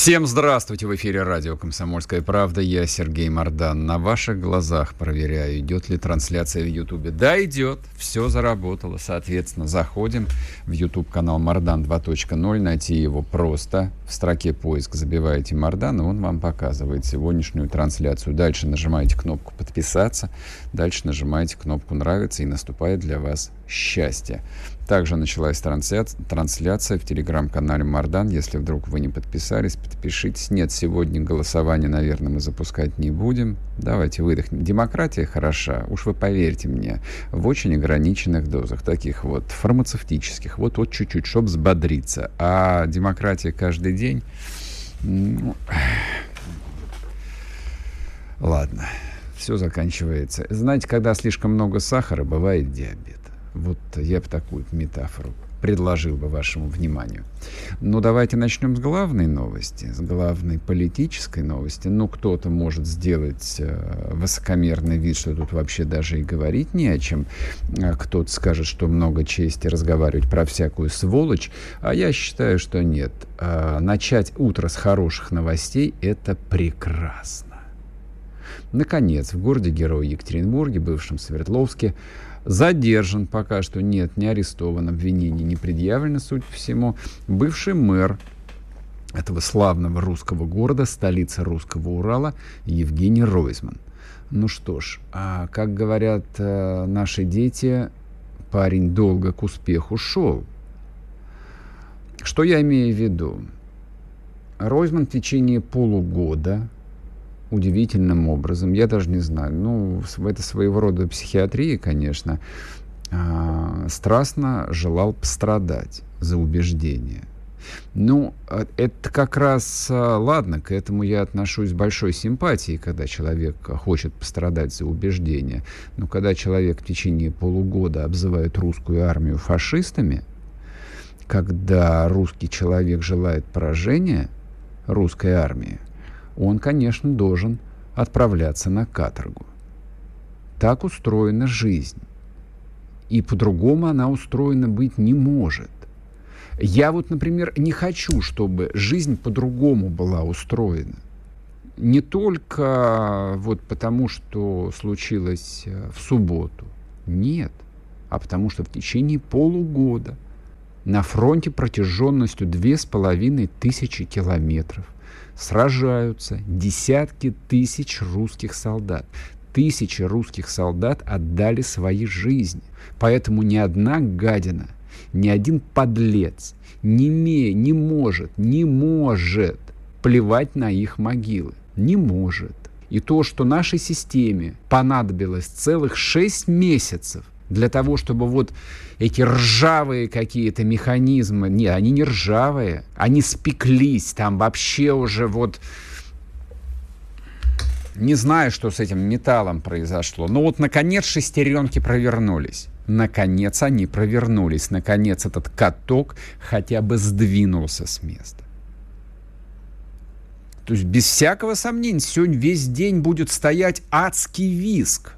Всем здравствуйте! В эфире радио «Комсомольская правда». Я Сергей Мордан. На ваших глазах проверяю, идет ли трансляция в Ютубе. Да, идет. Все заработало. Соответственно, заходим в YouTube-канал Мордан 2.0. Найти его просто. В строке поиск забиваете Мордан, и он вам показывает сегодняшнюю трансляцию. Дальше нажимаете кнопку «Подписаться». Дальше нажимаете кнопку «Нравится» и наступает для вас счастье. Также началась трансляция, трансляция в телеграм-канале Мардан. Если вдруг вы не подписались, подпишитесь. Нет, сегодня голосование, наверное, мы запускать не будем. Давайте выдохнем. Демократия хороша, уж вы поверьте мне, в очень ограниченных дозах, таких вот фармацевтических, вот, вот чуть-чуть, чтобы взбодриться. А демократия каждый день... Ну, ладно, все заканчивается. Знаете, когда слишком много сахара, бывает диабет. Вот я бы такую метафору предложил бы вашему вниманию. Но давайте начнем с главной новости, с главной политической новости. Ну, кто-то может сделать э, высокомерный вид, что тут вообще даже и говорить не о чем. А кто-то скажет, что много чести разговаривать про всякую сволочь. А я считаю, что нет. Э, начать утро с хороших новостей – это прекрасно. Наконец, в городе-герое Екатеринбурге, бывшем Свердловске, задержан, пока что нет, не арестован, обвинений не предъявлено, по всему, бывший мэр этого славного русского города, столица русского Урала, Евгений Ройзман. Ну что ж, а как говорят э, наши дети, парень долго к успеху шел. Что я имею в виду? Ройзман в течение полугода удивительным образом, я даже не знаю, ну, это своего рода психиатрия, конечно, а, страстно желал пострадать за убеждение. Ну, а, это как раз, а, ладно, к этому я отношусь с большой симпатией, когда человек хочет пострадать за убеждение. Но когда человек в течение полугода обзывает русскую армию фашистами, когда русский человек желает поражения русской армии, он, конечно, должен отправляться на каторгу. Так устроена жизнь. И по-другому она устроена быть не может. Я вот, например, не хочу, чтобы жизнь по-другому была устроена. Не только вот потому, что случилось э, в субботу. Нет. А потому что в течение полугода на фронте протяженностью две с половиной тысячи километров сражаются десятки тысяч русских солдат. Тысячи русских солдат отдали свои жизни. Поэтому ни одна гадина, ни один подлец не, ме, не может, не может плевать на их могилы. Не может. И то, что нашей системе понадобилось целых шесть месяцев для того, чтобы вот эти ржавые какие-то механизмы, не, они не ржавые, они спеклись, там вообще уже вот не знаю, что с этим металлом произошло. Но вот, наконец, шестеренки провернулись. Наконец они провернулись. Наконец этот каток хотя бы сдвинулся с места. То есть без всякого сомнения сегодня весь день будет стоять адский виск,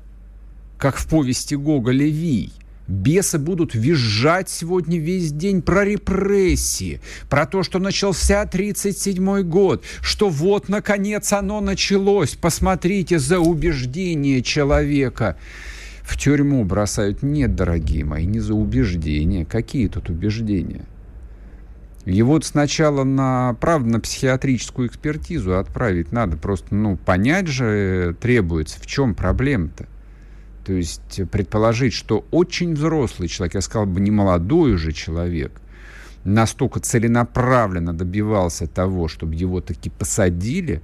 как в повести Гоголя «Вий». Бесы будут визжать сегодня весь день про репрессии, про то, что начался 37 год, что вот, наконец, оно началось. Посмотрите за убеждение человека. В тюрьму бросают. Нет, дорогие мои, не за убеждения. Какие тут убеждения? Его сначала на, правда, на психиатрическую экспертизу отправить надо. Просто, ну, понять же требуется, в чем проблема-то. То есть предположить, что очень взрослый человек, я сказал бы не молодой уже человек, настолько целенаправленно добивался того, чтобы его таки посадили,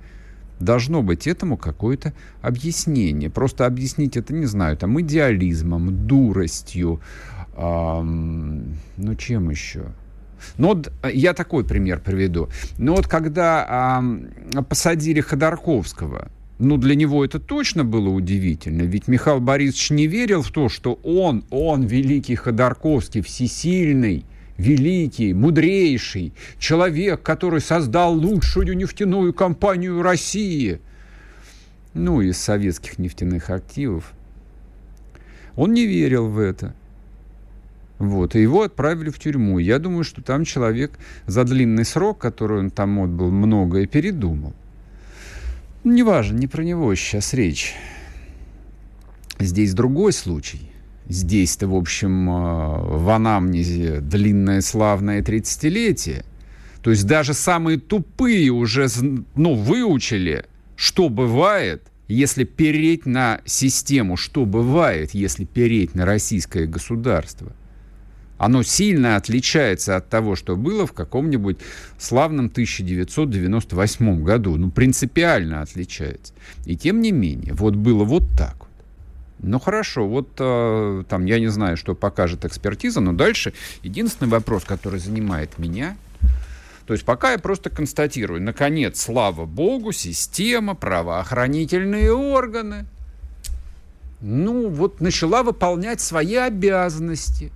должно быть этому какое-то объяснение. Просто объяснить это, не знаю, там идеализмом, дуростью, эм, ну чем еще? Ну вот э, я такой пример приведу. Ну вот когда а, посадили Ходорковского, ну, для него это точно было удивительно, ведь Михаил Борисович не верил в то, что он, он, великий Ходорковский, всесильный, великий, мудрейший человек, который создал лучшую нефтяную компанию России, ну, из советских нефтяных активов. Он не верил в это. Вот, и его отправили в тюрьму. Я думаю, что там человек за длинный срок, который он там отбыл, многое передумал. Неважно, не про него сейчас речь. Здесь другой случай. Здесь-то, в общем, э, в анамнезе длинное славное 30-летие. То есть даже самые тупые уже ну, выучили, что бывает, если переть на систему, что бывает, если переть на российское государство – оно сильно отличается от того, что было в каком-нибудь славном 1998 году. Ну, принципиально отличается. И тем не менее, вот было вот так. Ну, хорошо, вот э, там, я не знаю, что покажет экспертиза, но дальше единственный вопрос, который занимает меня, то есть пока я просто констатирую, наконец, слава богу, система, правоохранительные органы, ну, вот начала выполнять свои обязанности –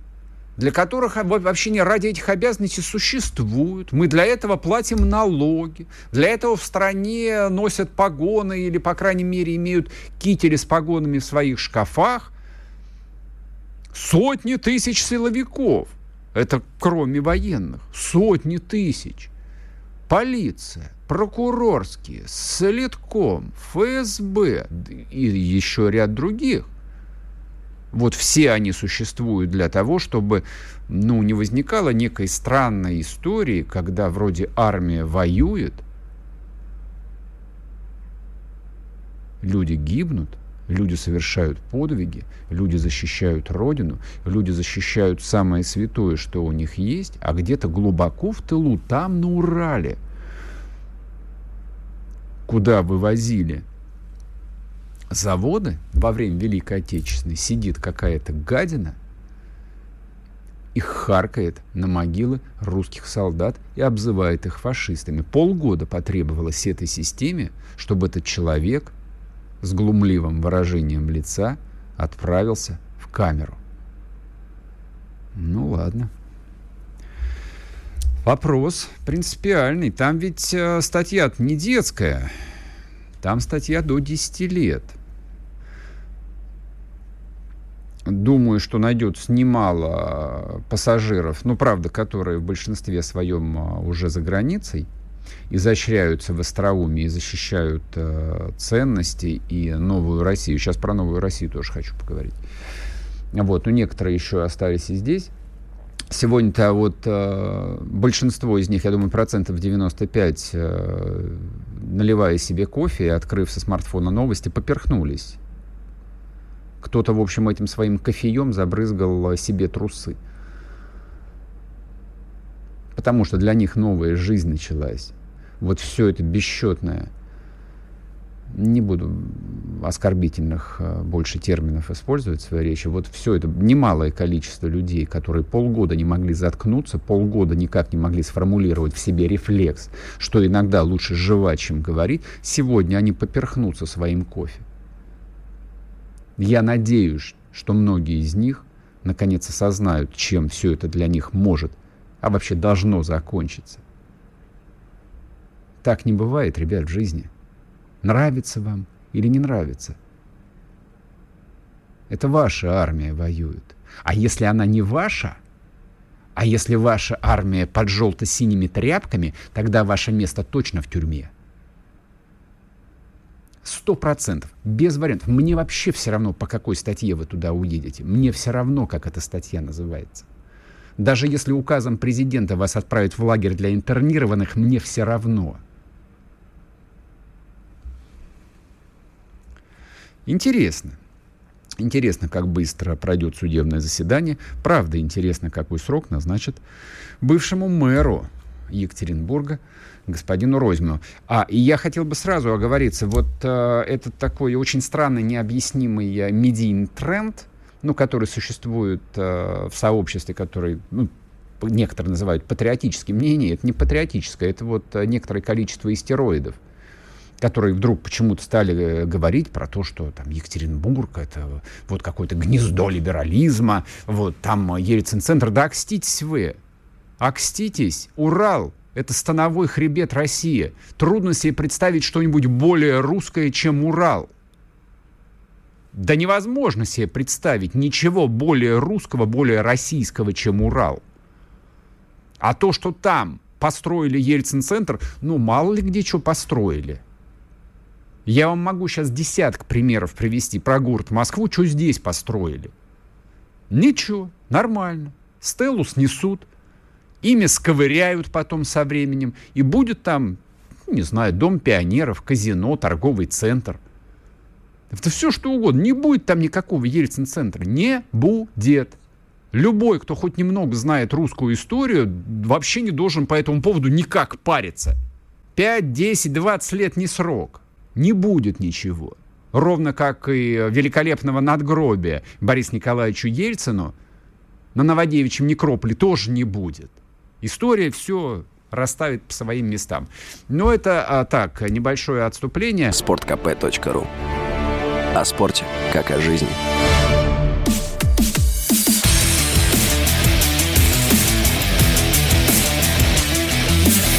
для которых вообще не ради этих обязанностей существуют. Мы для этого платим налоги. Для этого в стране носят погоны или, по крайней мере, имеют кители с погонами в своих шкафах. Сотни тысяч силовиков. Это кроме военных. Сотни тысяч. Полиция, прокурорские, Солитком, ФСБ и еще ряд других – вот все они существуют для того, чтобы ну, не возникало некой странной истории, когда вроде армия воюет, люди гибнут, люди совершают подвиги, люди защищают Родину, люди защищают самое святое, что у них есть, а где-то глубоко в тылу, там на Урале, куда вывозили заводы во время Великой Отечественной сидит какая-то гадина и харкает на могилы русских солдат и обзывает их фашистами. Полгода потребовалось этой системе, чтобы этот человек с глумливым выражением лица отправился в камеру. Ну ладно. Вопрос принципиальный. Там ведь э, статья не детская. Там статья до 10 лет – Думаю, что найдется немало пассажиров, ну, правда, которые в большинстве своем а, уже за границей, изощряются в остроумии, защищают э, ценности и новую Россию. Сейчас про новую Россию тоже хочу поговорить. Вот, но некоторые еще остались и здесь. Сегодня-то вот э, большинство из них, я думаю, процентов 95, э, наливая себе кофе и открыв со смартфона новости, поперхнулись кто-то, в общем, этим своим кофеем забрызгал себе трусы. Потому что для них новая жизнь началась. Вот все это бесчетное. Не буду оскорбительных э, больше терминов использовать в своей речи. Вот все это немалое количество людей, которые полгода не могли заткнуться, полгода никак не могли сформулировать в себе рефлекс, что иногда лучше жевать, чем говорить, сегодня они поперхнутся своим кофе. Я надеюсь, что многие из них наконец осознают, чем все это для них может, а вообще должно закончиться. Так не бывает, ребят, в жизни. Нравится вам или не нравится. Это ваша армия воюет. А если она не ваша, а если ваша армия под желто-синими тряпками, тогда ваше место точно в тюрьме. Сто процентов, без вариантов. Мне вообще все равно, по какой статье вы туда уедете. Мне все равно, как эта статья называется. Даже если указом президента вас отправят в лагерь для интернированных, мне все равно. Интересно. Интересно, как быстро пройдет судебное заседание. Правда, интересно, какой срок назначат бывшему мэру Екатеринбурга господину Розьмину. А, и я хотел бы сразу оговориться, вот э, этот такой очень странный, необъяснимый э, медийный тренд, ну, который существует э, в сообществе, который, ну, некоторые называют патриотическим. Не, не, это не патриотическое, это вот некоторое количество истероидов которые вдруг почему-то стали э, говорить про то, что там Екатеринбург это вот какое-то гнездо либерализма, вот там Ельцин-центр. Да окститесь вы, окститесь, Урал, это становой хребет России. Трудно себе представить что-нибудь более русское, чем Урал. Да невозможно себе представить ничего более русского, более российского, чем Урал. А то, что там построили Ельцин-центр, ну, мало ли где что построили. Я вам могу сейчас десяток примеров привести про город Москву, что здесь построили. Ничего, нормально. Стеллу снесут, ими сковыряют потом со временем, и будет там, не знаю, дом пионеров, казино, торговый центр. Это все что угодно. Не будет там никакого Ельцин-центра. Не будет. Любой, кто хоть немного знает русскую историю, вообще не должен по этому поводу никак париться. 5, 10, 20 лет не срок. Не будет ничего. Ровно как и великолепного надгробия Борису Николаевичу Ельцину на Новодевичьем некрополе тоже не будет. История все расставит по своим местам. Но это а, так, небольшое отступление. Спорткп.ру О спорте, как о жизни.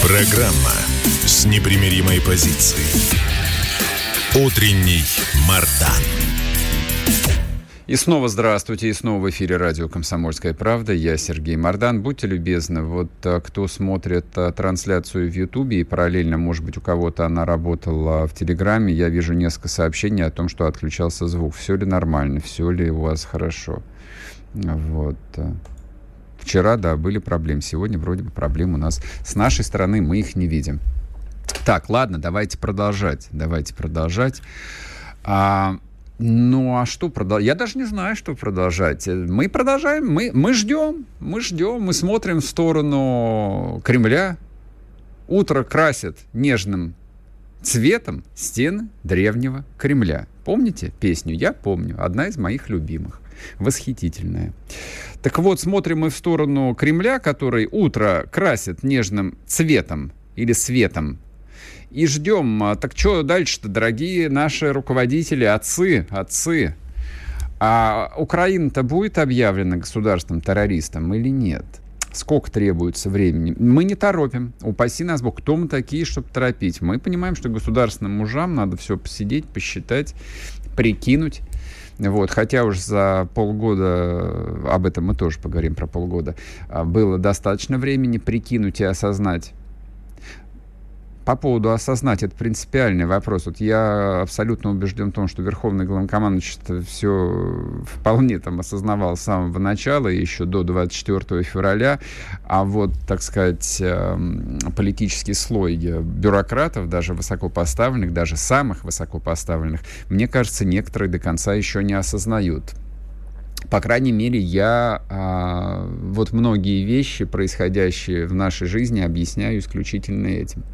Программа с непримиримой позицией. Утренний Мардан. И снова здравствуйте, и снова в эфире радио «Комсомольская правда». Я Сергей Мордан. Будьте любезны, вот а, кто смотрит а, трансляцию в Ютубе, и параллельно, может быть, у кого-то она работала в Телеграме, я вижу несколько сообщений о том, что отключался звук. Все ли нормально, все ли у вас хорошо. Вот. А. Вчера, да, были проблемы. Сегодня вроде бы проблем у нас с нашей стороны, мы их не видим. Так, ладно, давайте продолжать. Давайте продолжать. А, ну, а что продолжать? Я даже не знаю, что продолжать. Мы продолжаем, мы, мы ждем, мы ждем, мы смотрим в сторону Кремля. Утро красит нежным цветом стены древнего Кремля. Помните песню? Я помню. Одна из моих любимых. Восхитительная. Так вот, смотрим мы в сторону Кремля, который утро красит нежным цветом или светом и ждем. А, так что дальше-то, дорогие наши руководители, отцы, отцы? А Украина-то будет объявлена государством-террористом или нет? Сколько требуется времени? Мы не торопим. Упаси нас Бог. Кто мы такие, чтобы торопить? Мы понимаем, что государственным мужам надо все посидеть, посчитать, прикинуть. Вот, хотя уж за полгода, об этом мы тоже поговорим про полгода, а, было достаточно времени прикинуть и осознать, по поводу осознать, это принципиальный вопрос. Вот я абсолютно убежден в том, что Верховный главнокомандующий все вполне там осознавал с самого начала, еще до 24 февраля, а вот, так сказать, эм, политический слой бюрократов, даже высокопоставленных, даже самых высокопоставленных, мне кажется, некоторые до конца еще не осознают. По крайней мере, я а, вот многие вещи, происходящие в нашей жизни, объясняю исключительно этим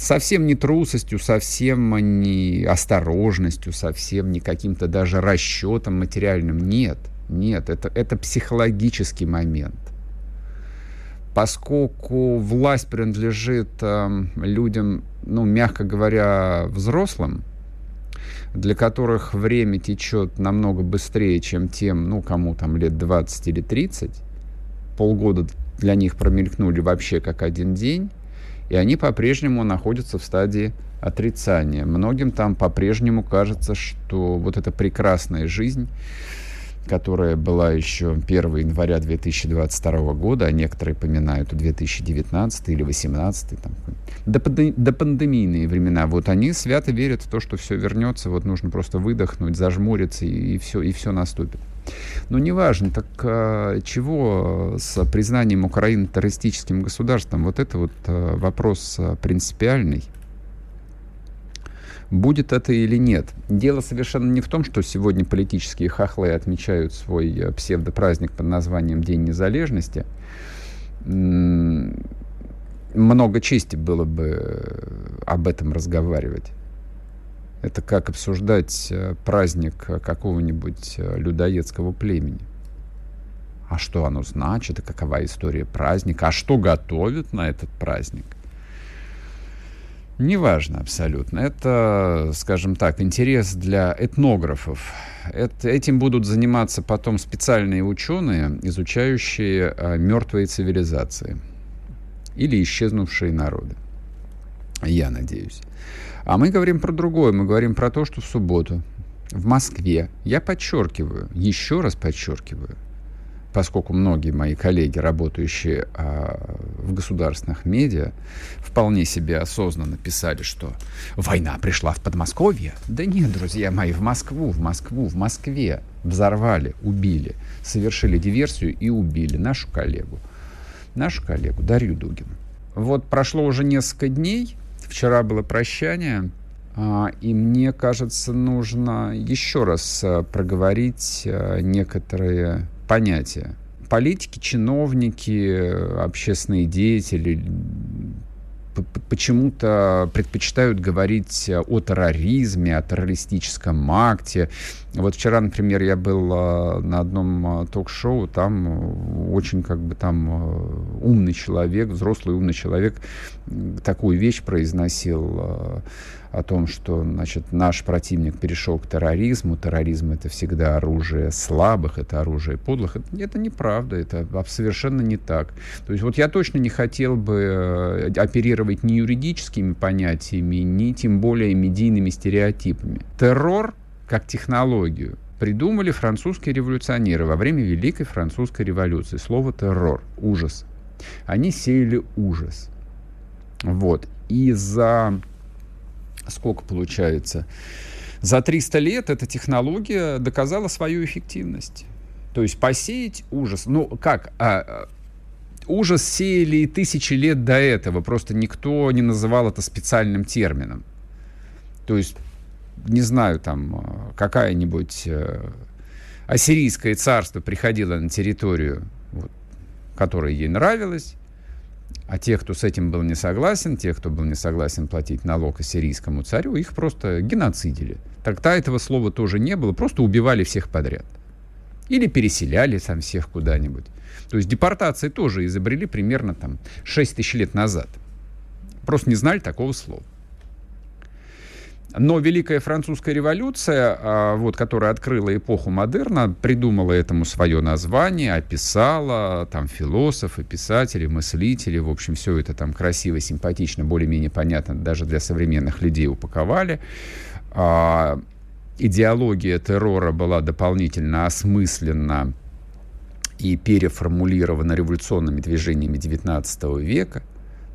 совсем не трусостью, совсем не осторожностью, совсем не каким-то даже расчетом материальным. Нет, нет, это, это психологический момент. Поскольку власть принадлежит э, людям, ну, мягко говоря, взрослым, для которых время течет намного быстрее, чем тем, ну, кому там лет 20 или 30, полгода для них промелькнули вообще как один день, и они по-прежнему находятся в стадии отрицания. Многим там по-прежнему кажется, что вот эта прекрасная жизнь, которая была еще 1 января 2022 года, а некоторые поминают 2019 или 2018, там, до, пандемийные времена, вот они свято верят в то, что все вернется, вот нужно просто выдохнуть, зажмуриться, и, все, и все наступит. Но неважно, так а, чего с признанием Украины террористическим государством? Вот это вот а, вопрос а, принципиальный. Будет это или нет? Дело совершенно не в том, что сегодня политические хохлы отмечают свой псевдопраздник под названием День незалежности. Много чести было бы э, об этом разговаривать. Это как обсуждать э, праздник какого-нибудь э, людоедского племени. А что оно значит, и какова история праздника, а что готовят на этот праздник. Неважно абсолютно. Это, скажем так, интерес для этнографов. Это, этим будут заниматься потом специальные ученые, изучающие а, мертвые цивилизации или исчезнувшие народы. Я надеюсь. А мы говорим про другое. Мы говорим про то, что в субботу в Москве, я подчеркиваю, еще раз подчеркиваю, поскольку многие мои коллеги, работающие а, в государственных медиа, вполне себе осознанно писали, что война пришла в Подмосковье. Да нет, друзья мои, в Москву, в Москву, в Москве взорвали, убили, совершили диверсию и убили нашу коллегу, нашу коллегу Дарью Дугину. Вот прошло уже несколько дней, вчера было прощание, а, и мне кажется, нужно еще раз а, проговорить а, некоторые понятия. Политики, чиновники, общественные деятели почему-то предпочитают говорить о терроризме, о террористическом акте. Вот вчера, например, я был а, на одном а, ток-шоу, там очень как бы там а, умный человек, взрослый умный человек такую вещь произносил о том, что значит, наш противник перешел к терроризму. Терроризм это всегда оружие слабых, это оружие подлых. Это, это неправда, это совершенно не так. То есть вот я точно не хотел бы э, оперировать ни юридическими понятиями, ни тем более медийными стереотипами. Террор как технологию придумали французские революционеры во время Великой Французской революции. Слово террор, ужас. Они сеяли ужас. Вот. И за сколько получается? За 300 лет эта технология доказала свою эффективность. То есть посеять ужас. Ну, как? А, а, ужас сеяли и тысячи лет до этого. Просто никто не называл это специальным термином. То есть, не знаю, там а, какая-нибудь э, ассирийское царство приходило на территорию, вот, которая ей нравилась, а тех, кто с этим был не согласен, тех, кто был не согласен платить налог ассирийскому царю, их просто геноцидили. Тогда этого слова тоже не было, просто убивали всех подряд. Или переселяли там всех куда-нибудь. То есть депортации тоже изобрели примерно там 6 тысяч лет назад. Просто не знали такого слова. Но Великая Французская революция, а, вот, которая открыла эпоху модерна, придумала этому свое название, описала там философы, писатели, мыслители, в общем, все это там красиво, симпатично, более-менее понятно даже для современных людей упаковали. А, идеология террора была дополнительно осмыслена и переформулирована революционными движениями XIX века.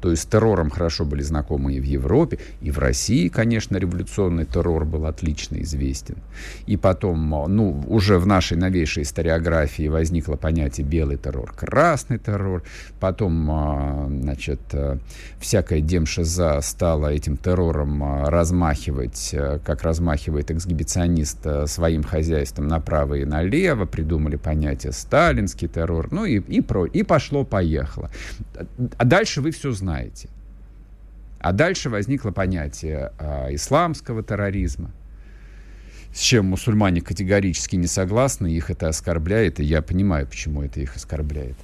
То есть с террором хорошо были знакомы и в Европе, и в России, конечно, революционный террор был отлично известен. И потом, ну, уже в нашей новейшей историографии возникло понятие белый террор, красный террор. Потом, а, значит, э, всякая демшиза стала этим террором а, размахивать, как размахивает эксгибиционист своим хозяйством направо и налево. Придумали понятие сталинский террор. Ну и, и, про, и пошло-поехало. А дальше вы все знаете знаете. А дальше возникло понятие э, исламского терроризма, с чем мусульмане категорически не согласны, их это оскорбляет, и я понимаю, почему это их оскорбляет.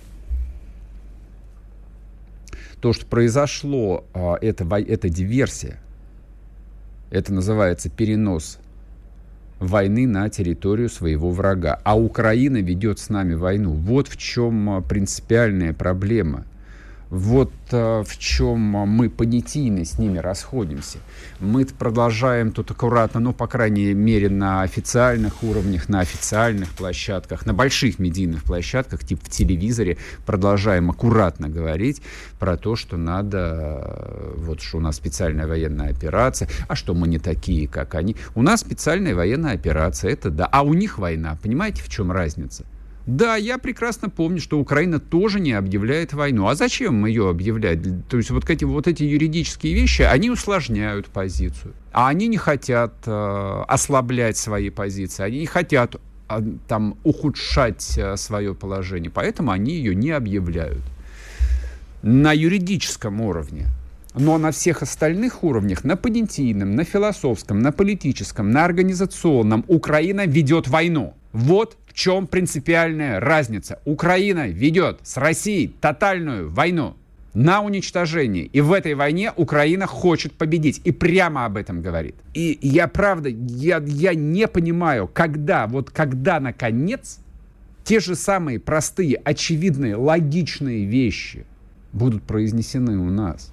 То, что произошло, э, это, это диверсия, это называется перенос войны на территорию своего врага. А Украина ведет с нами войну. Вот в чем принципиальная проблема. Вот э, в чем мы понятийно с ними расходимся. Мы продолжаем тут аккуратно, ну, по крайней мере, на официальных уровнях, на официальных площадках, на больших медийных площадках, типа в телевизоре, продолжаем аккуратно говорить про то, что надо, э, вот что у нас специальная военная операция, а что мы не такие, как они. У нас специальная военная операция, это да, а у них война. Понимаете, в чем разница? Да, я прекрасно помню, что Украина тоже не объявляет войну. А зачем ее объявлять? То есть вот эти, вот эти юридические вещи, они усложняют позицию. А они не хотят э, ослаблять свои позиции, они не хотят э, там ухудшать э, свое положение, поэтому они ее не объявляют. На юридическом уровне Но на всех остальных уровнях, на понятийном, на философском, на политическом, на организационном, Украина ведет войну. Вот в чем принципиальная разница. Украина ведет с Россией тотальную войну на уничтожение. И в этой войне Украина хочет победить. И прямо об этом говорит. И я правда, я, я не понимаю, когда, вот когда наконец те же самые простые, очевидные, логичные вещи будут произнесены у нас.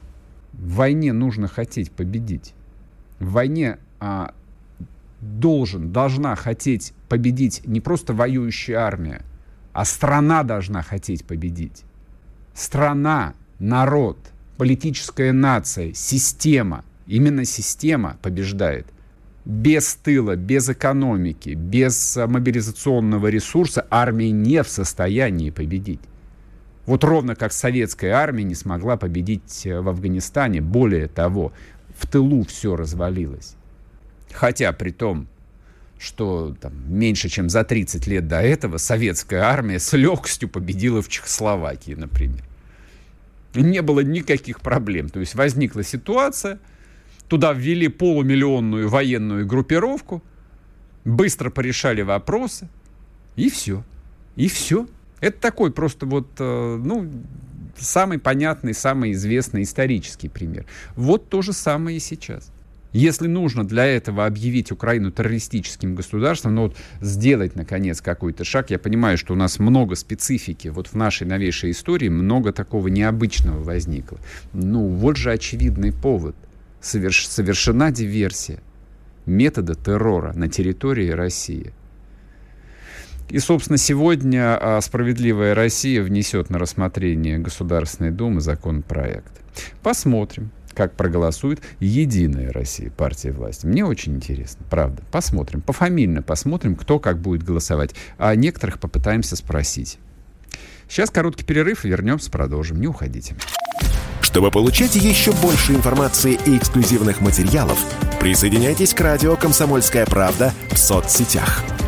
В войне нужно хотеть победить. В войне а, должен, должна хотеть победить не просто воюющая армия, а страна должна хотеть победить. Страна, народ, политическая нация, система, именно система побеждает. Без тыла, без экономики, без мобилизационного ресурса армия не в состоянии победить. Вот ровно как советская армия не смогла победить в Афганистане. Более того, в тылу все развалилось. Хотя при том, что там, меньше чем за 30 лет до этого советская армия с легкостью победила в Чехословакии, например не было никаких проблем. То есть возникла ситуация, туда ввели полумиллионную военную группировку, быстро порешали вопросы, и все. И все. Это такой просто вот, э, ну, самый понятный, самый известный исторический пример. Вот то же самое и сейчас. Если нужно для этого объявить Украину террористическим государством, ну вот сделать, наконец, какой-то шаг, я понимаю, что у нас много специфики, вот в нашей новейшей истории много такого необычного возникло. Ну, вот же очевидный повод. Соверш... Совершена диверсия метода террора на территории России. И, собственно, сегодня а, «Справедливая Россия» внесет на рассмотрение Государственной Думы законопроект. Посмотрим как проголосует Единая Россия, партия власти. Мне очень интересно, правда. Посмотрим, пофамильно посмотрим, кто как будет голосовать. А некоторых попытаемся спросить. Сейчас короткий перерыв вернемся, продолжим. Не уходите. Чтобы получать еще больше информации и эксклюзивных материалов, присоединяйтесь к радио «Комсомольская правда» в соцсетях –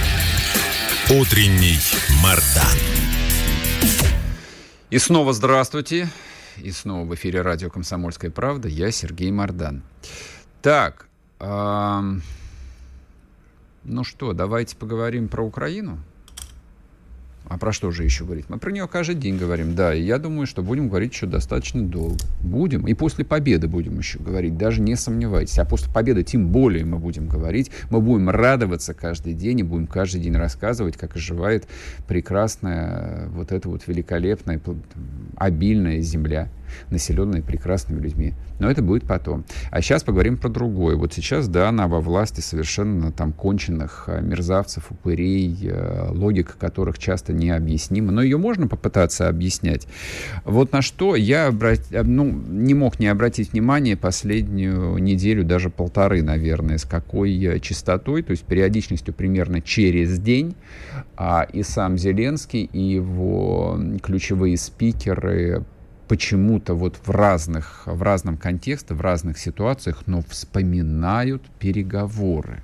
Утренний Мардан. И снова здравствуйте. И снова в эфире радио «Комсомольская правда». Я Сергей Мардан. Так, ну что, давайте поговорим про Украину. А про что же еще говорить? Мы про нее каждый день говорим, да. И я думаю, что будем говорить еще достаточно долго. Будем. И после победы будем еще говорить, даже не сомневайтесь. А после победы тем более мы будем говорить. Мы будем радоваться каждый день и будем каждый день рассказывать, как оживает прекрасная, вот эта вот великолепная, обильная земля населенной прекрасными людьми. Но это будет потом. А сейчас поговорим про другое. Вот сейчас, да, она во власти совершенно там конченных э, мерзавцев, упырей, э, логика которых часто необъяснима. Но ее можно попытаться объяснять. Вот на что я обрат... Э, ну, не мог не обратить внимание последнюю неделю, даже полторы, наверное, с какой частотой, то есть периодичностью примерно через день, а и сам Зеленский, и его ключевые спикеры почему-то вот в разных, в разном контексте, в разных ситуациях, но вспоминают переговоры.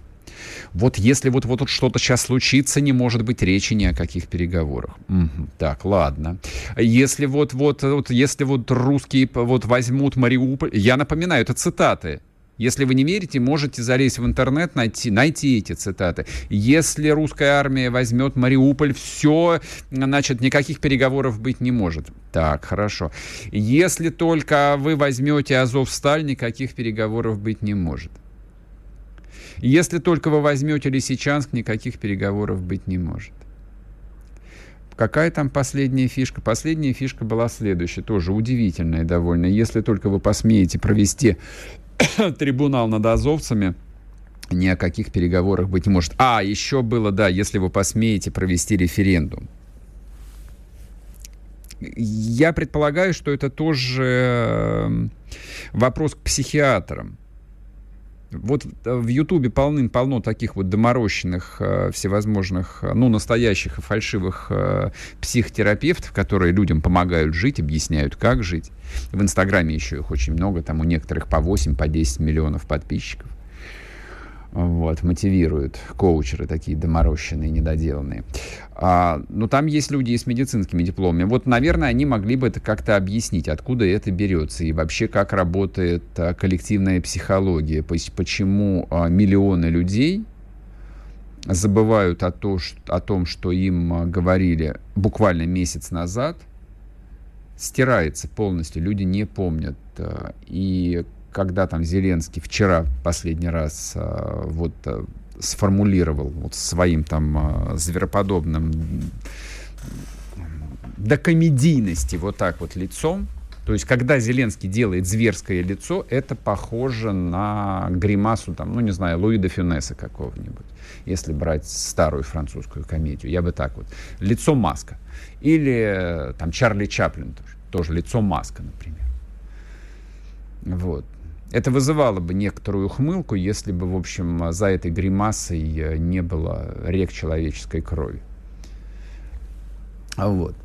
Вот если вот, вот что-то сейчас случится, не может быть речи ни о каких переговорах. Угу. Так, ладно. Если вот, вот, вот, если вот русские вот возьмут Мариуполь, я напоминаю, это цитаты если вы не верите, можете залезть в интернет, найти, найти эти цитаты. Если русская армия возьмет Мариуполь, все, значит, никаких переговоров быть не может. Так, хорошо. Если только вы возьмете Азовсталь, никаких переговоров быть не может. Если только вы возьмете Лисичанск, никаких переговоров быть не может. Какая там последняя фишка? Последняя фишка была следующая, тоже удивительная довольно. Если только вы посмеете провести трибунал над азовцами, ни о каких переговорах быть не может. А, еще было, да, если вы посмеете провести референдум. Я предполагаю, что это тоже эм, вопрос к психиатрам. Вот э, в Ютубе полным-полно таких вот доморощенных э, всевозможных, э, ну, настоящих и фальшивых э, психотерапевтов, которые людям помогают жить, объясняют, как жить. В Инстаграме еще их очень много, там у некоторых по 8, по 10 миллионов подписчиков вот, мотивируют коучеры такие доморощенные, недоделанные. А, но там есть люди и с медицинскими дипломами. Вот, наверное, они могли бы это как-то объяснить, откуда это берется и вообще как работает а, коллективная психология, почему а, миллионы людей забывают о, то, что, о том, что им а, говорили буквально месяц назад, стирается полностью, люди не помнят. А, и когда там Зеленский вчера последний раз а, вот а, сформулировал вот своим там а, звероподобным до комедийности вот так вот лицом, то есть, когда Зеленский делает зверское лицо, это похоже на гримасу, там, ну, не знаю, Луи де Фюнеса какого-нибудь, если брать старую французскую комедию. Я бы так вот. Лицо маска. Или там Чарли Чаплин тоже, тоже лицо маска, например. Вот. Это вызывало бы некоторую ухмылку, если бы, в общем, за этой гримасой э, не было рек человеческой крови. А вот.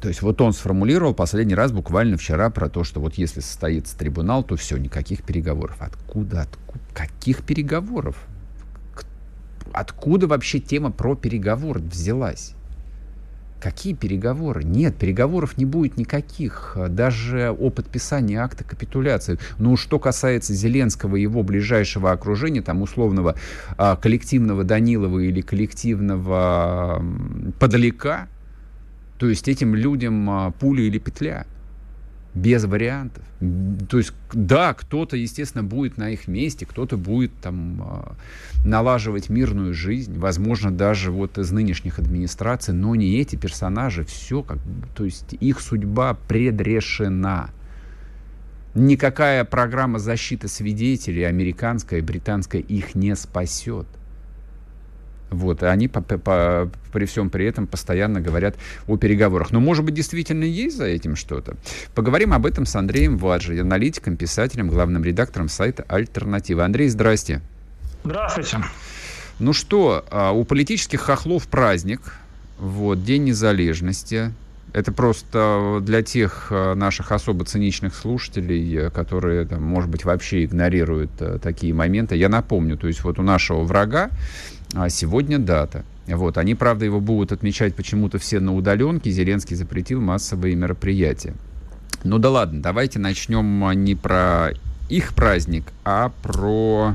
То есть вот он сформулировал последний раз буквально вчера про то, что вот если состоится трибунал, то все, никаких переговоров. Откуда, откуда, каких переговоров? Откуда вообще тема про переговор взялась? Какие переговоры? Нет, переговоров не будет никаких, даже о подписании акта капитуляции. Ну, что касается Зеленского и его ближайшего окружения, там, условного а, коллективного Данилова или коллективного Подалека, то есть этим людям а, пуля или петля без вариантов. То есть, да, кто-то, естественно, будет на их месте, кто-то будет там а, налаживать мирную жизнь, возможно, даже вот из нынешних администраций, но не эти персонажи, все как, то есть их судьба предрешена. Никакая программа защиты свидетелей, американская и британская, их не спасет. Вот, и они по, по, при всем при этом постоянно говорят о переговорах. Но, может быть, действительно есть за этим что-то? Поговорим об этом с Андреем Ваджи, аналитиком, писателем, главным редактором сайта «Альтернатива». Андрей, здрасте. Здравствуйте. Ну что, а, у политических хохлов праздник, вот, День незалежности. Это просто для тех а, наших особо циничных слушателей, которые, там, может быть, вообще игнорируют а, такие моменты. Я напомню, то есть вот у нашего врага а сегодня дата. Вот. Они, правда, его будут отмечать почему-то все на удаленке. Зеленский запретил массовые мероприятия. Ну да ладно, давайте начнем не про их праздник, а про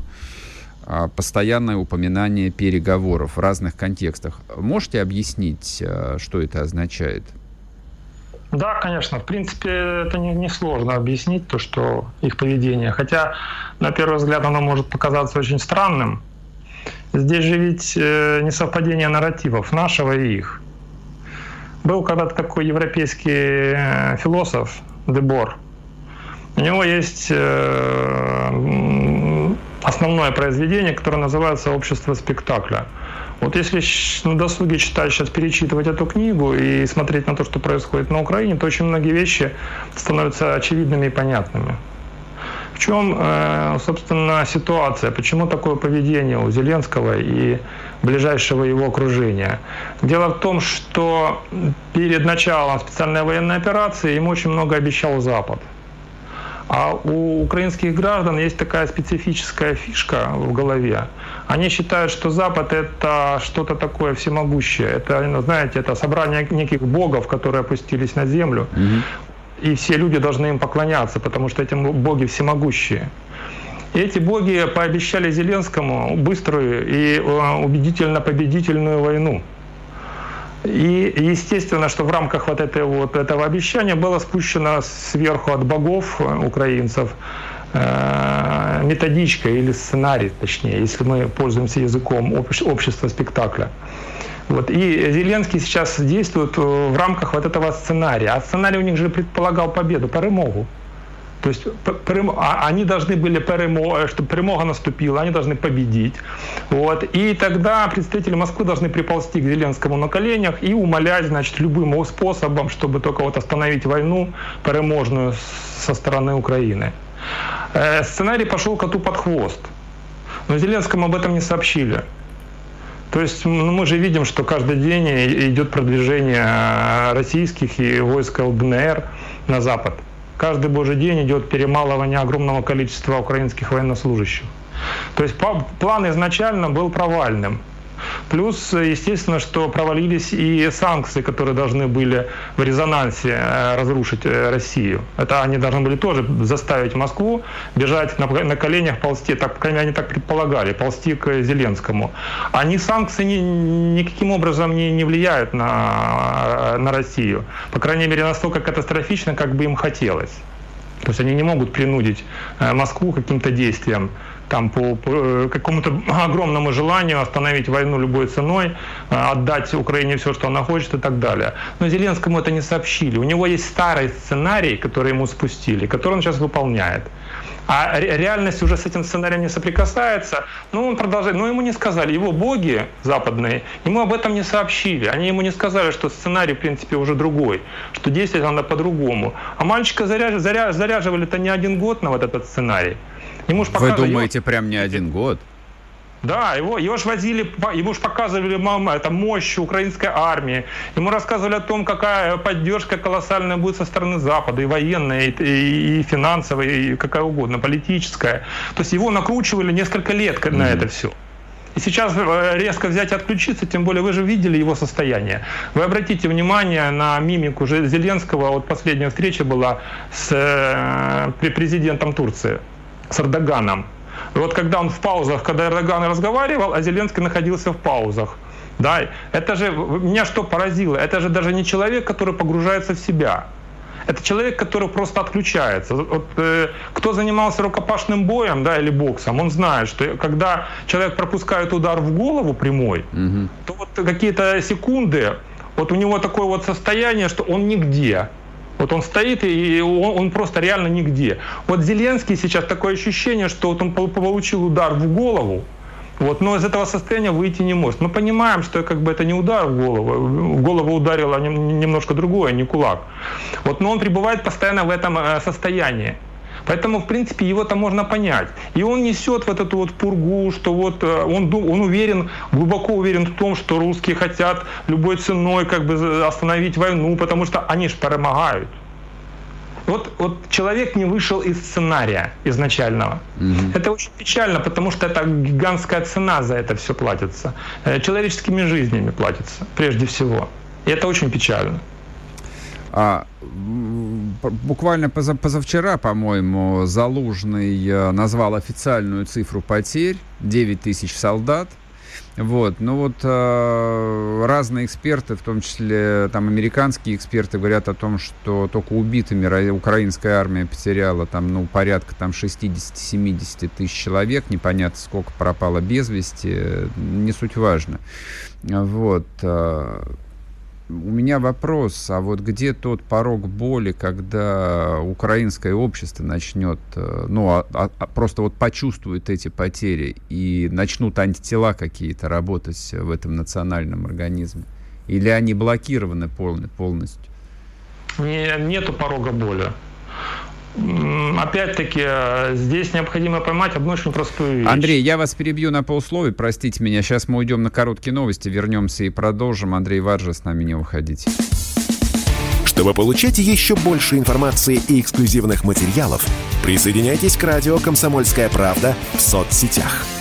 а, постоянное упоминание переговоров в разных контекстах. Можете объяснить, а, что это означает? Да, конечно. В принципе, это не, не объяснить, то, что их поведение. Хотя, на первый взгляд, оно может показаться очень странным. Здесь же ведь э, не совпадение нарративов нашего и их. Был когда-то такой европейский э, философ Дебор. У него есть э, основное произведение, которое называется «Общество спектакля». Вот если на досуге читать, сейчас перечитывать эту книгу и смотреть на то, что происходит на Украине, то очень многие вещи становятся очевидными и понятными чем, э, собственно, ситуация? Почему такое поведение у Зеленского и ближайшего его окружения? Дело в том, что перед началом специальной военной операции ему очень много обещал Запад. А у украинских граждан есть такая специфическая фишка в голове. Они считают, что Запад это что-то такое всемогущее. Это, знаете, это собрание неких богов, которые опустились на землю. Угу и все люди должны им поклоняться, потому что эти боги всемогущие. И эти боги пообещали Зеленскому быструю и э, убедительно победительную войну. И естественно, что в рамках вот, этой, вот этого обещания было спущено сверху от богов э, украинцев э, методичка или сценарий, точнее, если мы пользуемся языком общества спектакля. Вот. И Зеленский сейчас действует э, в рамках вот этого сценария. А сценарий у них же предполагал победу, перемогу. То есть а, они должны были, перемога, чтобы перемога наступила, они должны победить. Вот. И тогда представители Москвы должны приползти к Зеленскому на коленях и умолять значит, любым способом, чтобы только вот остановить войну переможную со стороны Украины. Э, сценарий пошел коту под хвост. Но Зеленскому об этом не сообщили. То есть ну, мы же видим, что каждый день идет продвижение э, российских и войск ЛДНР на запад. Каждый божий день идет перемалывание огромного количества украинских военнослужащих. То есть план изначально был провальным. Плюс, естественно, что провалились и санкции, которые должны были в резонансе э, разрушить э, Россию. Это они должны были тоже заставить Москву бежать на, на коленях, ползти, так, по крайней мере, они так предполагали, ползти к Зеленскому. Они санкции ни, никаким образом не, не влияют на, на Россию. По крайней мере, настолько катастрофично, как бы им хотелось. То есть они не могут принудить э, Москву каким-то действиям там, по, по э, какому-то огромному желанию остановить войну любой ценой, э, отдать Украине все, что она хочет и так далее. Но Зеленскому это не сообщили. У него есть старый сценарий, который ему спустили, который он сейчас выполняет. А реальность уже с этим сценарием не соприкасается, но он продолжает. Но ему не сказали, его боги западные, ему об этом не сообщили. Они ему не сказали, что сценарий, в принципе, уже другой, что действовать надо по-другому. А мальчика заряживали-то не один год на вот этот сценарий. Ему Вы думаете, его... прям не один год? Да, его, его ж возили, ему ж показывали мама, это мощь украинской армии. Ему рассказывали о том, какая поддержка колоссальная будет со стороны Запада, и военная, и, и, и финансовая, и какая угодно, политическая. То есть его накручивали несколько лет на mm-hmm. это все. И сейчас э, резко взять и отключиться, тем более вы же видели его состояние. Вы обратите внимание на мимику Зеленского. Вот последняя встреча была с э, президентом Турции с Эрдоганом. И вот когда он в паузах, когда Эрдоган разговаривал, а Зеленский находился в паузах. Да, это же, меня что поразило, это же даже не человек, который погружается в себя. Это человек, который просто отключается. Вот, э, кто занимался рукопашным боем да, или боксом, он знает, что когда человек пропускает удар в голову прямой, угу. то вот какие-то секунды, вот у него такое вот состояние, что он нигде. Вот он стоит, и он, он просто реально нигде. Вот Зеленский сейчас такое ощущение, что вот он получил удар в голову, вот, но из этого состояния выйти не может. Мы понимаем, что как бы это не удар в голову. В голову ударило немножко другое, не кулак. Вот, но он пребывает постоянно в этом э, состоянии. Поэтому, в принципе, его-то можно понять. И он несет вот эту вот пургу, что вот э, он, он уверен, глубоко уверен в том, что русские хотят любой ценой как бы остановить войну, потому что они же перемогают. Вот, вот человек не вышел из сценария изначального. Угу. Это очень печально, потому что это гигантская цена за это все платится. Э, человеческими жизнями платится, прежде всего. И это очень печально. А, буквально поза, позавчера, по-моему, Залужный э, назвал официальную цифру потерь 9 тысяч солдат. Вот, ну вот э, разные эксперты, в том числе там американские эксперты, говорят о том, что только убитыми украинская армия потеряла там, ну, порядка там 60-70 тысяч человек, непонятно сколько пропало без вести, не суть важно. Вот. Э, у меня вопрос, а вот где тот порог боли, когда украинское общество начнет, э, ну, а, а, а, просто вот почувствует эти потери и начнут антитела какие-то работать в этом национальном организме? Или они блокированы полностью? Не, нету порога боли опять-таки, э, здесь необходимо поймать одну очень простую вещь. Андрей, я вас перебью на полусловие, простите меня. Сейчас мы уйдем на короткие новости, вернемся и продолжим. Андрей Варжа, с нами не уходите. Чтобы получать еще больше информации и эксклюзивных материалов, присоединяйтесь к радио «Комсомольская правда» в соцсетях –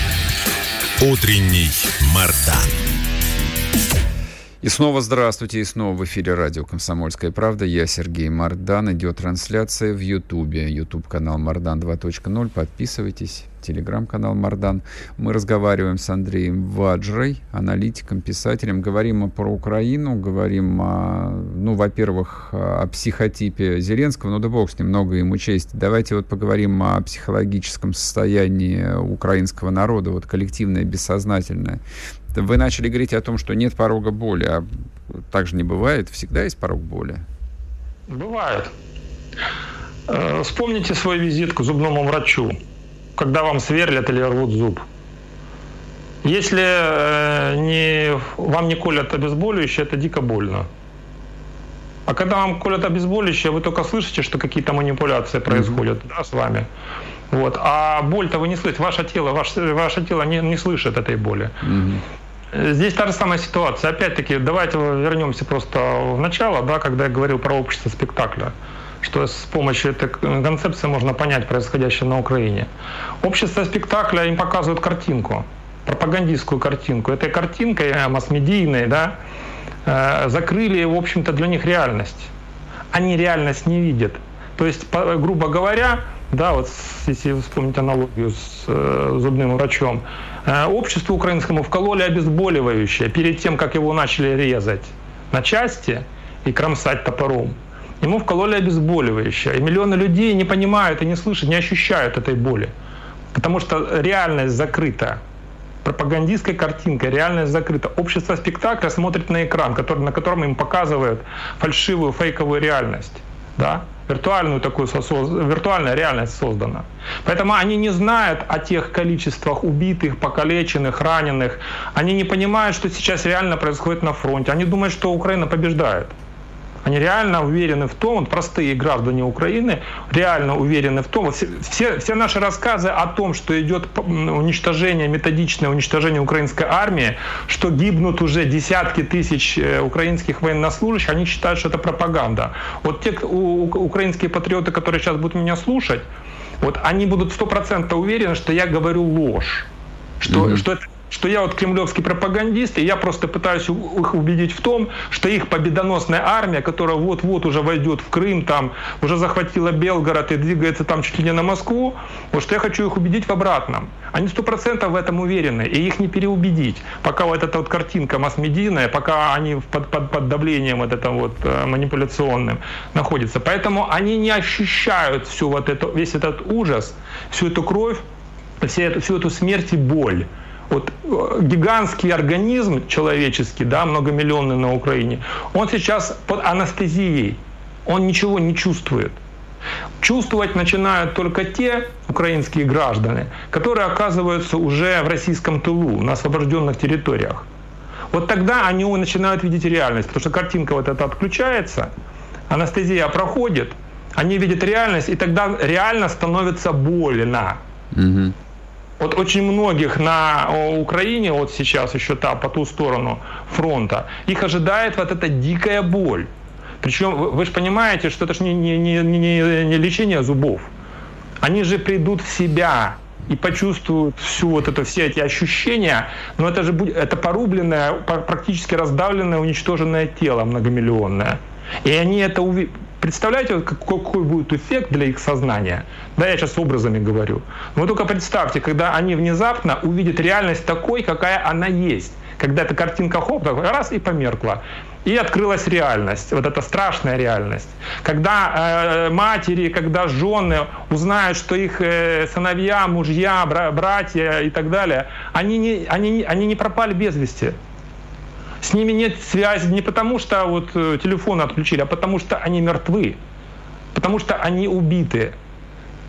Утренний Мардан. И снова здравствуйте, и снова в эфире радио «Комсомольская правда». Я Сергей Мардан. Идет трансляция в Ютубе. Ютуб-канал Мардан 2.0. Подписывайтесь. Телеграм-канал Мардан. Мы разговариваем с Андреем Ваджрой, аналитиком, писателем. Говорим про Украину, говорим, о, ну, во-первых, о психотипе Зеленского, ну да бог с ним, много ему честь. Давайте вот поговорим о психологическом состоянии украинского народа, вот коллективное, бессознательное. Вы начали говорить о том, что нет порога боли, а так же не бывает. Всегда есть порог боли. Бывает. Э, вспомните свой визит к зубному врачу, когда вам сверлят или рвут зуб. Если э, не, вам не колят обезболивающее, это дико больно. А когда вам колят обезболивающее, вы только слышите, что какие-то манипуляции происходят mm-hmm. да, с вами. Вот. А боль-то вы не слышите. Ваше тело, ваше, ваше тело не, не слышит этой боли. Mm-hmm. Здесь та же самая ситуация. Опять-таки, давайте вернемся просто в начало, да, когда я говорил про общество спектакля что с помощью этой концепции можно понять происходящее на Украине. Общество спектакля им показывают картинку, пропагандистскую картинку. Этой картинкой, э, масс-медийной, да, э, закрыли, в общем-то, для них реальность. Они реальность не видят. То есть, грубо говоря, да, вот если вспомнить аналогию с э, зубным врачом, обществу украинскому вкололи обезболивающее перед тем, как его начали резать на части и кромсать топором. Ему вкололи обезболивающее. И миллионы людей не понимают и не слышат, не ощущают этой боли. Потому что реальность закрыта. Пропагандистской картинкой реальность закрыта. Общество спектакля смотрит на экран, который, на котором им показывают фальшивую, фейковую реальность. Да? Виртуальную такую, виртуальная реальность создана. Поэтому они не знают о тех количествах убитых, покалеченных, раненых. Они не понимают, что сейчас реально происходит на фронте. Они думают, что Украина побеждает. Они реально уверены в том, простые граждане Украины реально уверены в том, все, все, наши рассказы о том, что идет уничтожение, методичное уничтожение украинской армии, что гибнут уже десятки тысяч э, украинских военнослужащих, они считают, что это пропаганда. Вот те у, украинские патриоты, которые сейчас будут меня слушать, вот они будут сто процентов уверены, что я говорю ложь. Что, mm-hmm. что это что я вот кремлевский пропагандист, и я просто пытаюсь их убедить в том, что их победоносная армия, которая вот-вот уже войдет в Крым, там уже захватила Белгород и двигается там чуть ли не на Москву, вот что я хочу их убедить в обратном. Они сто процентов в этом уверены, и их не переубедить. Пока вот эта вот картинка масс-медийная, пока они под, под, под давлением вот этим вот э, манипуляционным находятся. Поэтому они не ощущают всю вот это, весь этот ужас, всю эту кровь, всю эту, всю эту смерть и боль. Вот э, гигантский организм человеческий, да, многомиллионный на Украине, он сейчас под анестезией, он ничего не чувствует. Чувствовать начинают только те украинские граждане, которые оказываются уже в российском тылу, на освобожденных территориях. Вот тогда они начинают видеть реальность, потому что картинка вот эта отключается, анестезия проходит, они видят реальность, и тогда реально становится больно. Угу вот очень многих на Украине, вот сейчас еще там по ту сторону фронта, их ожидает вот эта дикая боль. Причем вы же понимаете, что это же не, не, не, не, не лечение зубов. Они же придут в себя и почувствуют всю вот это, все эти ощущения, но это же будет, это порубленное, практически раздавленное, уничтоженное тело многомиллионное. И они это увидят Представляете, какой будет эффект для их сознания? Да, я сейчас образами говорю. Но вы только представьте, когда они внезапно увидят реальность такой, какая она есть. Когда эта картинка хоп, раз и померкла. И открылась реальность, вот эта страшная реальность. Когда э, матери, когда жены узнают, что их э, сыновья, мужья, бра- братья и так далее, они не, они, они не пропали без вести. С ними нет связи не потому, что вот э, телефон отключили, а потому что они мертвы, потому что они убиты.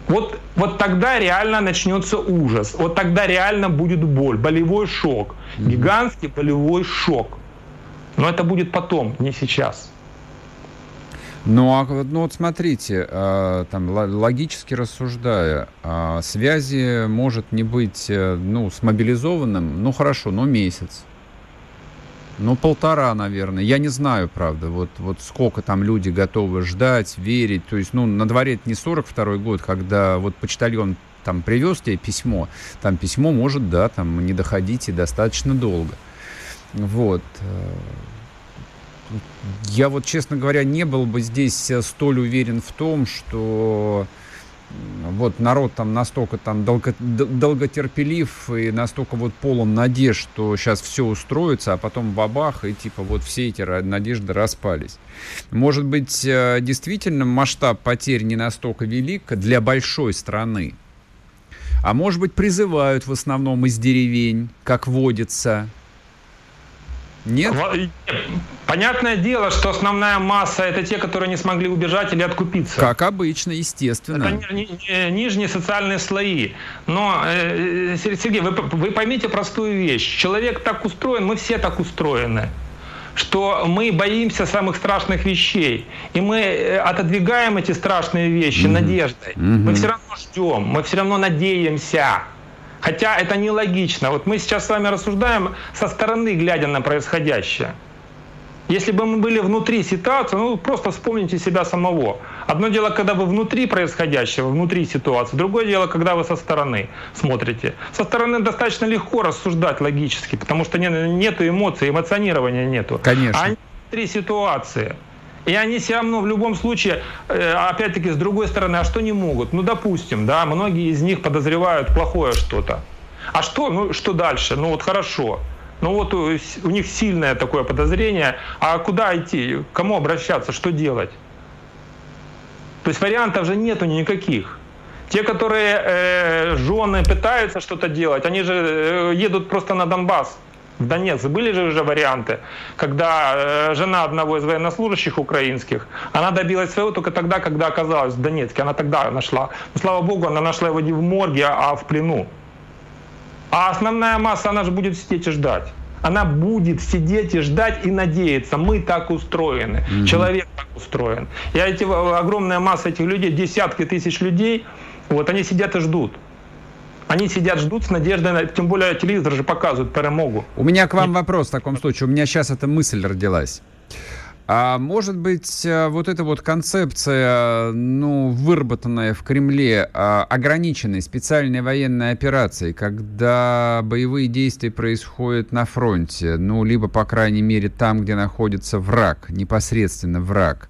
Вот, вот тогда реально начнется ужас, вот тогда реально будет боль, болевой шок, гигантский болевой шок. Но это будет потом, не сейчас. Ну, а, ну вот смотрите, э, там логически рассуждая, э, связи может не быть, э, ну, с мобилизованным, ну хорошо, но месяц. Ну, полтора, наверное. Я не знаю, правда, вот, вот сколько там люди готовы ждать, верить. То есть, ну, на дворе это не 42-й год, когда вот почтальон там привез тебе письмо, там письмо может, да, там не доходить и достаточно долго. Вот. я вот, честно говоря, не был бы здесь э, столь уверен в том, что вот народ там настолько там долго, долготерпелив и настолько вот полон надежд, что сейчас все устроится, а потом бабах, и типа вот все эти надежды распались. Может быть, э, действительно масштаб потерь не настолько велик для большой страны, а может быть, призывают в основном из деревень, как водится, нет? Понятное дело, что основная масса это те, которые не смогли убежать или откупиться. Как обычно, естественно. Это ни, ни, нижние социальные слои. Но, э, Сергей, вы, вы поймите простую вещь. Человек так устроен, мы все так устроены что мы боимся самых страшных вещей. И мы э, отодвигаем эти страшные вещи mm-hmm. надеждой. Mm-hmm. Мы все равно ждем, мы все равно надеемся. Хотя это нелогично. Вот мы сейчас с вами рассуждаем со стороны, глядя на происходящее. Если бы мы были внутри ситуации, ну просто вспомните себя самого. Одно дело, когда вы внутри происходящего, внутри ситуации. Другое дело, когда вы со стороны смотрите. Со стороны достаточно легко рассуждать логически, потому что нет эмоций, эмоционирования нету. Конечно. А внутри ситуации. И они все равно в любом случае, э, опять-таки, с другой стороны, а что не могут? Ну, допустим, да, многие из них подозревают плохое что-то. А что, ну, что дальше? Ну, вот хорошо. Ну, вот у, у них сильное такое подозрение. А куда идти? Кому обращаться? Что делать? То есть вариантов же нету никаких. Те, которые э, жены пытаются что-то делать, они же э, едут просто на Донбасс в Донецк. Были же уже варианты, когда э, жена одного из военнослужащих украинских, она добилась своего только тогда, когда оказалась в Донецке. Она тогда нашла. Но, слава богу, она нашла его не в морге, а в плену. А основная масса, она же будет сидеть и ждать. Она будет сидеть и ждать и надеяться. Мы так устроены. Mm-hmm. Человек так устроен. И эти, огромная масса этих людей, десятки тысяч людей, вот они сидят и ждут. Они сидят, ждут с надеждой, на, тем более телевизор же показывает перемогу. У меня к вам вопрос в таком случае. У меня сейчас эта мысль родилась. А может быть, э, вот эта вот концепция, ну, выработанная в Кремле, а, ограниченной специальной военной операции, когда боевые действия происходят на фронте, ну, либо, по крайней мере, там, где находится враг, непосредственно враг,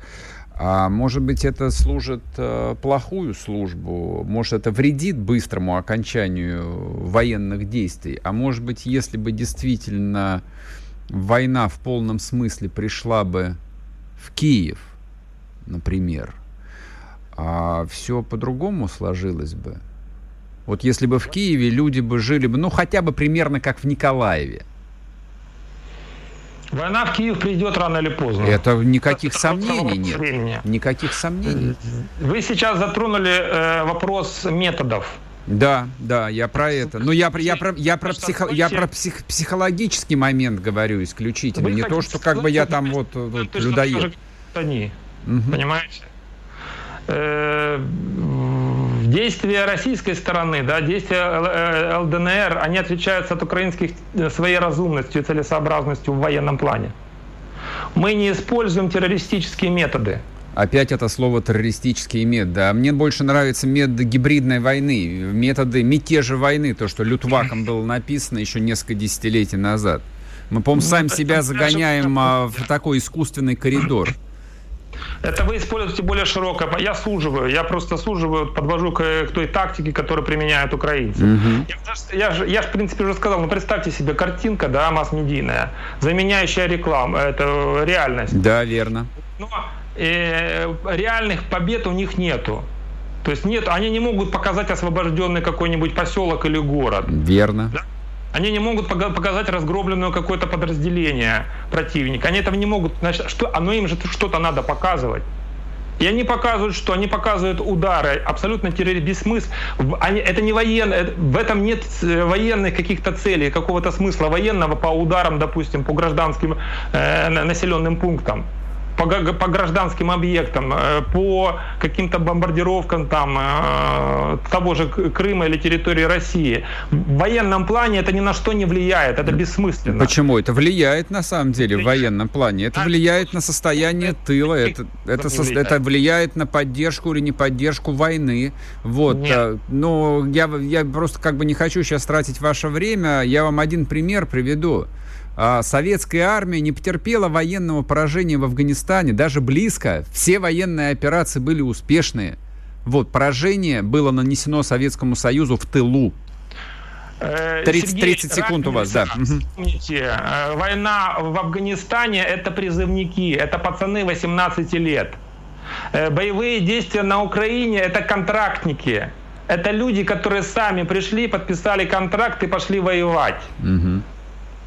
а может быть, это служит э, плохую службу, может, это вредит быстрому окончанию военных действий, а может быть, если бы действительно война в полном смысле пришла бы в Киев, например, а все по-другому сложилось бы. Вот если бы в Киеве люди бы жили бы, ну, хотя бы примерно как в Николаеве, Война в Киев придет рано или поздно. Это никаких Это сомнений нет. Времени. Никаких сомнений. Вы сейчас затронули э, вопрос методов. Да, да, я про это. Но я, я, про, я, про, психо, я про псих, психологический момент говорю исключительно. Вы не то, что как бы я там вот, вот людоед. Они, угу. понимаете? Э, действия российской стороны, да, действия ЛДНР, они отличаются от украинских э, своей разумностью и целесообразностью в военном плане. Мы не используем террористические методы. Опять это слово террористические методы. А мне больше нравятся методы гибридной войны, методы мятежа войны, то, что Лютваком было написано еще несколько десятилетий назад. Мы, по-моему, ну, сами себя загоняем а, в такой искусственный коридор. Это вы используете более широкое. Я суживаю, я просто суживаю, подвожу к, к той тактике, которую применяют украинцы. Угу. Я, я, я же, в принципе, уже сказал, ну представьте себе картинка, да, масс-медийная, заменяющая рекламу, это реальность. Да, верно. Но э, реальных побед у них нету. То есть нет, они не могут показать освобожденный какой-нибудь поселок или город. Верно. Да? Они не могут показать разгробленное какое-то подразделение противника. Они этого не могут. Значит, что, оно им же что-то надо показывать. И они показывают, что они показывают удары, абсолютно террорист, бессмысл. Они, это не военное, в этом нет э, военных каких-то целей, какого-то смысла военного по ударам, допустим, по гражданским э, населенным пунктам по, по гражданским объектам, э, по каким-то бомбардировкам там, э, того же Крыма или территории России. В военном плане это ни на что не влияет, это бессмысленно. Почему? Это влияет на самом деле в военном плане. Это влияет на состояние тыла, это, это, со, это влияет на поддержку или не поддержку войны. Вот. Нет. Э, но я, я просто как бы не хочу сейчас тратить ваше время. Я вам один пример приведу. А, советская армия не потерпела военного поражения в Афганистане, даже близко. Все военные операции были успешные. Вот, поражение было нанесено Советскому Союзу в тылу. 30, Сергей, 30 секунд у вас, да. Помните, э, война в Афганистане – это призывники, это пацаны 18 лет. Э, боевые действия на Украине – это контрактники. Это люди, которые сами пришли, подписали контракт и пошли воевать. Угу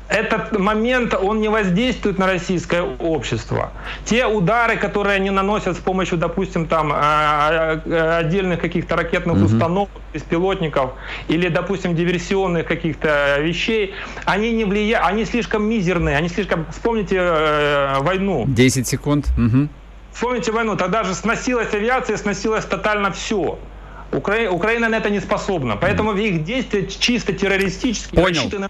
этот момент, он не воздействует на российское общество. Те удары, которые они наносят с помощью, допустим, там, а, а, отдельных каких-то ракетных угу. установок, беспилотников или, допустим, диверсионных каких-то вещей, они не влияют, они слишком мизерные, они слишком... Вспомните э, войну. 10 секунд. Угу. Вспомните войну, тогда же сносилась авиация, сносилось тотально все. Укра... Украина на это не способна. Поэтому их действия чисто террористические, Понял. рассчитаны